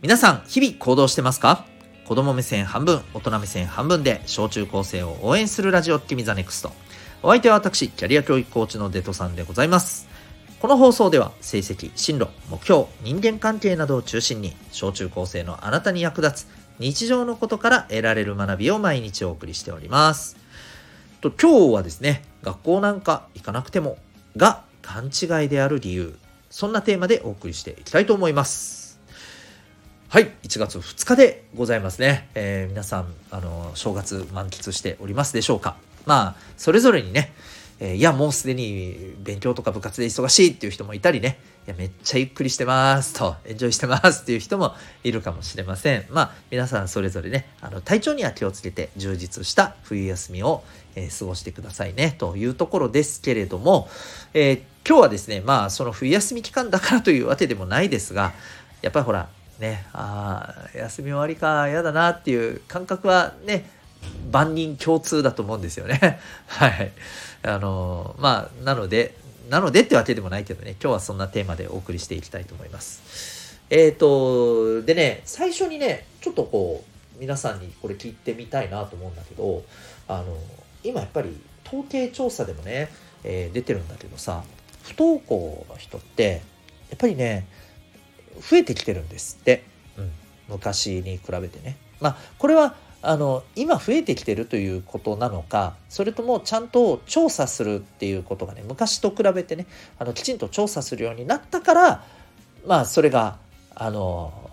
皆さん、日々行動してますか？子供目線半分、大人目線半分で小中高生を応援するラジオ君ザネクスト。お相手は私、キャリア教育コーチのデトさんでございます。この放送では成績、進路、目標、人間関係などを中心に小中高生のあなたに役立つ日常のことから得られる学びを毎日お送りしております。と今日はですね、学校なんか行かなくてもが勘違いである理由、そんなテーマでお送りしていきたいと思います。はい、1月2日でございますね。えー、皆さん、あの、正月満喫しておりますでしょうか。まあ、それぞれにね、えー、いや、もうすでに勉強とか部活で忙しいっていう人もいたりね、いや、めっちゃゆっくりしてますと、エンジョイしてますっていう人もいるかもしれません。まあ、皆さんそれぞれね、あの、体調には気をつけて充実した冬休みを、えー、過ごしてくださいね、というところですけれども、えー、今日はですね、まあ、その冬休み期間だからというわけでもないですが、やっぱりほら、ねああ休み終わりか嫌だなっていう感覚はね万人共通だと思うんですよね。はい。あのまあなのでなのでってわけでもないけどね今日はそんなテーマでお送りしていきたいと思います。えっ、ー、とでね最初にねちょっとこう皆さんにこれ聞いてみたいなと思うんだけどあの今やっぱり統計調査でもね、えー、出てるんだけどさ不登校の人ってやっぱりね増えてきてるんですって、うん、昔に比べてね。まあこれはあの今増えてきてるということなのかそれともちゃんと調査するっていうことがね昔と比べてねあのきちんと調査するようになったからまあそれがあの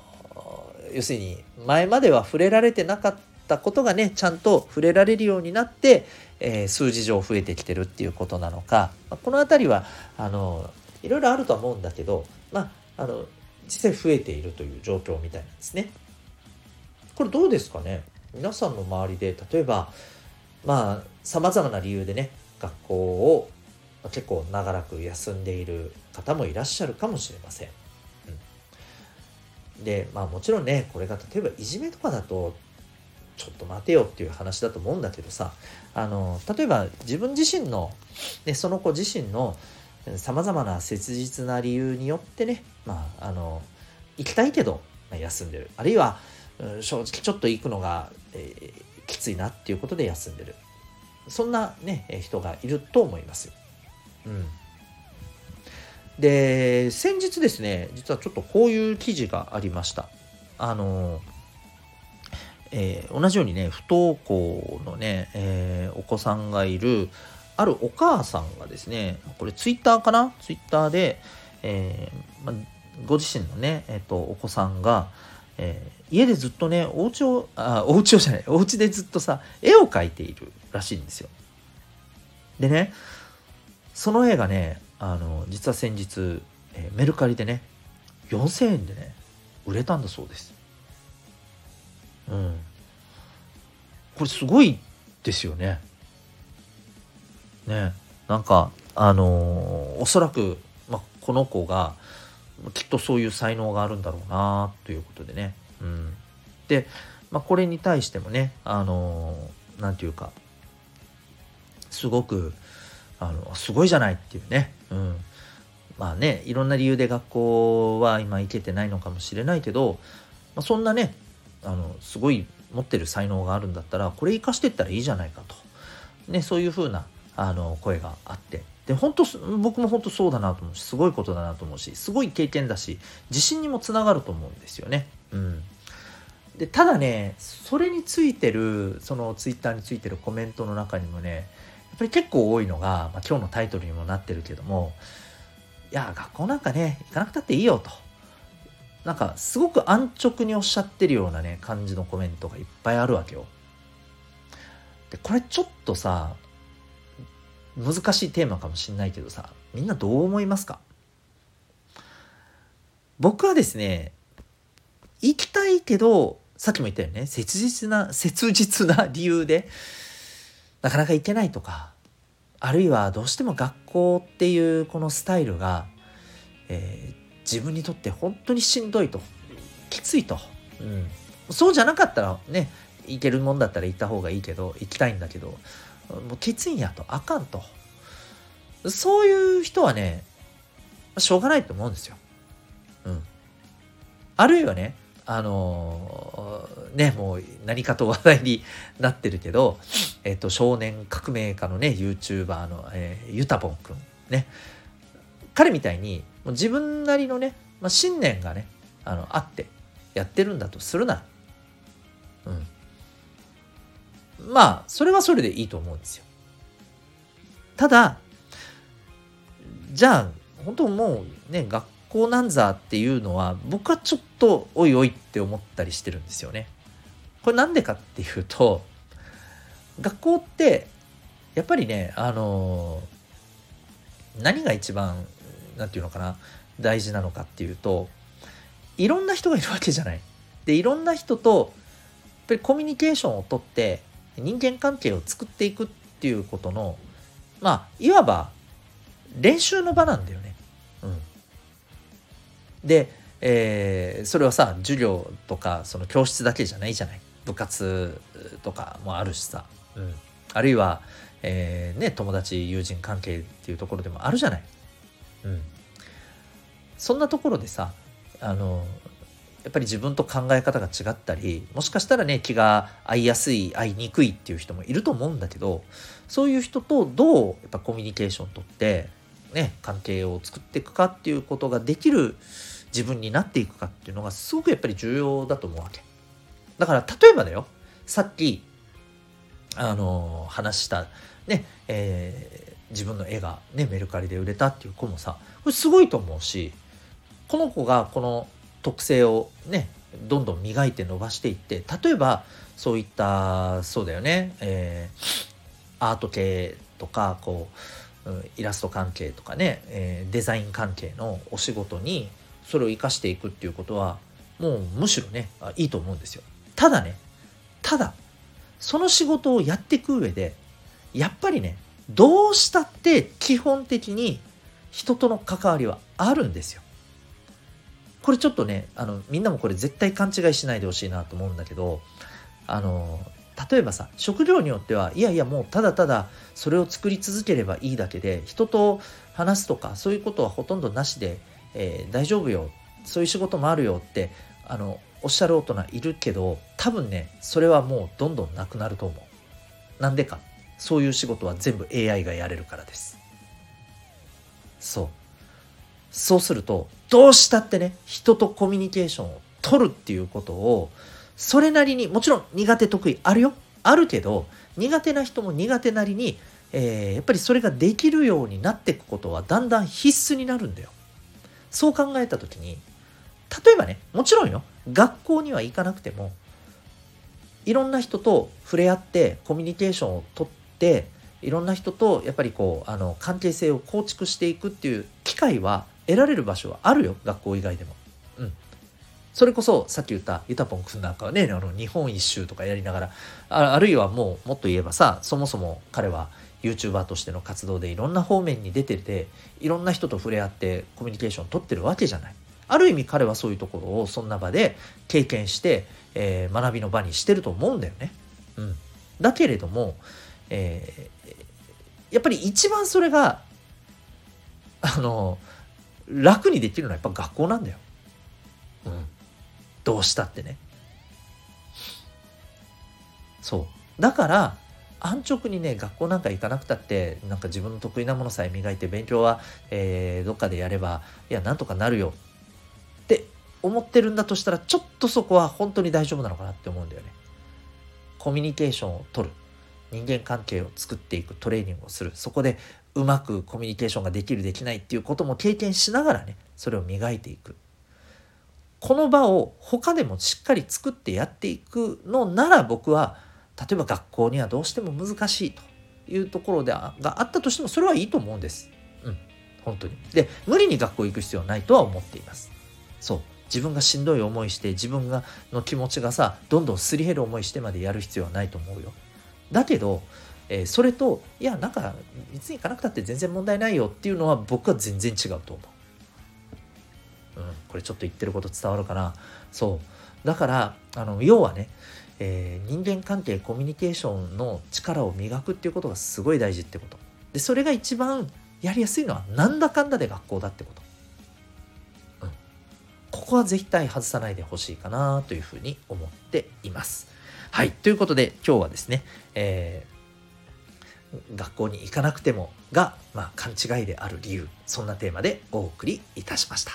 要するに前までは触れられてなかったことがねちゃんと触れられるようになって、えー、数字上増えてきてるっていうことなのか、まあ、この辺りはあのいろいろあるとは思うんだけどまああの実際増えているという状況みたいなんですね。これどうですかね？皆さんの周りで例えばまあさまざまな理由でね学校を結構長らく休んでいる方もいらっしゃるかもしれません。うん、でまあもちろんねこれが例えばいじめとかだとちょっと待てよっていう話だと思うんだけどさあの例えば自分自身の、ね、その子自身のさまざまな切実な理由によってね、まあ、あの行きたいけど休んでる。あるいは正直ちょっと行くのが、えー、きついなっていうことで休んでる。そんなね人がいると思いますうん、で先日ですね実はちょっとこういう記事がありました。あのえー、同じようにね不登校のね、えー、お子さんがいるあるお母さんがですね、これツイッターかな？ツイッターで、えーま、ご自身のね、えっ、と、お子さんが、えー、家でずっとね、お家を、あ、お家をじゃない、お家でずっとさ、絵を描いているらしいんですよ。でね、その絵がね、あの、実は先日、えー、メルカリでね、4000円でね、売れたんだそうです。うん。これすごいですよね。ね。なんかあのー、おそらく、まこの子がきっとそういう才能があるんだろうなということでね、うん、で、ま、これに対してもねあの何、ー、て言うかすごくあのすごいじゃないっていうね、うん、まあねいろんな理由で学校は今行けてないのかもしれないけど、まあ、そんなねあのすごい持ってる才能があるんだったらこれ生かしてったらいいじゃないかと、ね、そういうふうなあの声があってで本当僕も本当そうだなと思うしすごいことだなと思うしすごい経験だし自信にもつながると思うんですよね。うん、でただねそれについてるそのツイッターについてるコメントの中にもねやっぱり結構多いのが、まあ、今日のタイトルにもなってるけどもいや学校なんかね行かなくたっていいよとなんかすごく安直におっしゃってるようなね感じのコメントがいっぱいあるわけよ。でこれちょっとさ難しいテーマかもしんないけどさみんなどう思いますか？僕はですね行きたいけどさっきも言ったよね切実な切実な理由でなかなか行けないとかあるいはどうしても学校っていうこのスタイルが、えー、自分にとって本当にしんどいときついと、うん、そうじゃなかったらね行けるもんだったら行った方がいいけど行きたいんだけどもうきついんやとあかんとそういう人はねしょうがないと思うんですよ。うん。あるいはねあのー、ね、もう何かと話題になってるけど、えっ、と、少年革命家のね、YouTuber の、えー、ゆたぼんくん。ね。彼みたいに、もう自分なりのね、まあ、信念がね、あの、あってやってるんだとするなら、まあ、それはそれでいいと思うんですよ。ただ、じゃあ、本当もうね、学校なんざっていうのは、僕はちょっとおいおいって思ったりしてるんですよね。これなんでかっていうと、学校って、やっぱりね、あの何が一番、なんていうのかな、大事なのかっていうと、いろんな人がいるわけじゃない。で、いろんな人と、やっぱりコミュニケーションをとって、人間関係を作っていくっていうことの、まあ、いわば練習の場なんだよね。うん。で、えー、それはさ、授業とか、その教室だけじゃないじゃない？部活とかもあるしさ。うん。あるいは、えー、ね、友達、友人関係っていうところでもあるじゃない？うん。そんなところでさ、あの、やっぱり自分と考え方が違ったり、もしかしたらね、気が合いやすい、合いにくいっていう人もいると思うんだけど、そういう人とどうやっぱコミュニケーションとって、ね、関係を作っていくかっていうことができる自分になっていくかっていうのがすごくやっぱり重要だと思うわけ。だから例えばだよ、さっき、あの、話した、ね、えー、自分の絵がね、メルカリで売れたっていう子もさ、これすごいと思うし、この子がこの特性をねどんどん磨いて伸ばしていって例えばそういったそうだよね、えー、アート系とかこう、イラスト関係とかね、えー、デザイン関係のお仕事にそれを生かしていくっていうことはもうむしろねいいと思うんですよ。ただねただその仕事をやっていく上でやっぱりねどうしたって基本的に人との関わりはあるんですよ。これちょっとね、あの、みんなもこれ絶対勘違いしないでほしいなと思うんだけど、あの、例えばさ、食料によっては、いやいやもうただただそれを作り続ければいいだけで、人と話すとか、そういうことはほとんどなしで、えー、大丈夫よ、そういう仕事もあるよって、あの、おっしゃる大人いるけど、多分ね、それはもうどんどんなくなると思う。なんでか。そういう仕事は全部 AI がやれるからです。そう。そうすると、どうしたってね、人とコミュニケーションを取るっていうことを、それなりに、もちろん苦手得意あるよ。あるけど、苦手な人も苦手なりに、えー、やっぱりそれができるようになっていくことはだんだん必須になるんだよ。そう考えた時に、例えばね、もちろんよ、学校には行かなくても、いろんな人と触れ合ってコミュニケーションをとって、いろんな人とやっぱりこう、あの、関係性を構築していくっていう機会は得られる場所はあるよ学校以外でも。うん。それこそさっき言ったゆたぽんくんなんかはねあの日本一周とかやりながらああるいはもうもっと言えばさそもそも彼は YouTuber としての活動でいろんな方面に出てていろんな人と触れ合ってコミュニケーションを取ってるわけじゃない。ある意味彼はそういうところをそんな場で経験して、えー、学びの場にしてると思うんだよね。うん、だけれども、えー、やっぱり一番それがあの楽にできるのはやっぱ学校なんだよ。うん。どうしたってね。そう。だから、安直にね、学校なんか行かなくたって、なんか自分の得意なものさえ磨いて、勉強は、えー、どっかでやれば、いや、なんとかなるよって思ってるんだとしたら、ちょっとそこは本当に大丈夫なのかなって思うんだよね。コミュニケーションを取る。人間関係を作っていくトレーニングをする。そこでうまくコミュニケーションができるできないっていうことも経験しながらねそれを磨いていくこの場を他でもしっかり作ってやっていくのなら僕は例えば学校にはどうしても難しいというところでがあったとしてもそれはいいと思うんです。うん、本当に。で、無理に学校行く必要はないとは思っています。そう。自分がしんどい思いして自分がの気持ちがさどんどんすり減る思いしてまでやる必要はないと思うよ。だけどえー、それといやなんかいつに行かなくたって全然問題ないよっていうのは僕は全然違うと思う。うん、これちょっと言ってること伝わるかなそうだからあの要はね、えー、人間関係コミュニケーションの力を磨くっていうことがすごい大事ってことでそれが一番やりやすいのはなんだかんだで学校だってこと、うん、こここは絶対外さないでほしいかなというふうに思っています。はい。ということで、今日はですね、えー、学校に行かなくてもが、まあ、勘違いである理由、そんなテーマでお送りいたしました。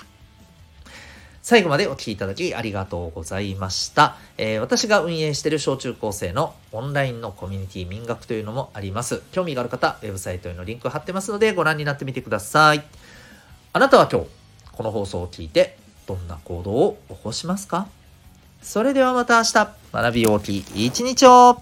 最後までお聴きいただきありがとうございました。えー、私が運営している小中高生のオンラインのコミュニティ民学というのもあります。興味がある方、ウェブサイトへのリンク貼ってますのでご覧になってみてください。あなたは今日、この放送を聞いてどんな行動を起こしますか？それではまた明日、学び大きい一日を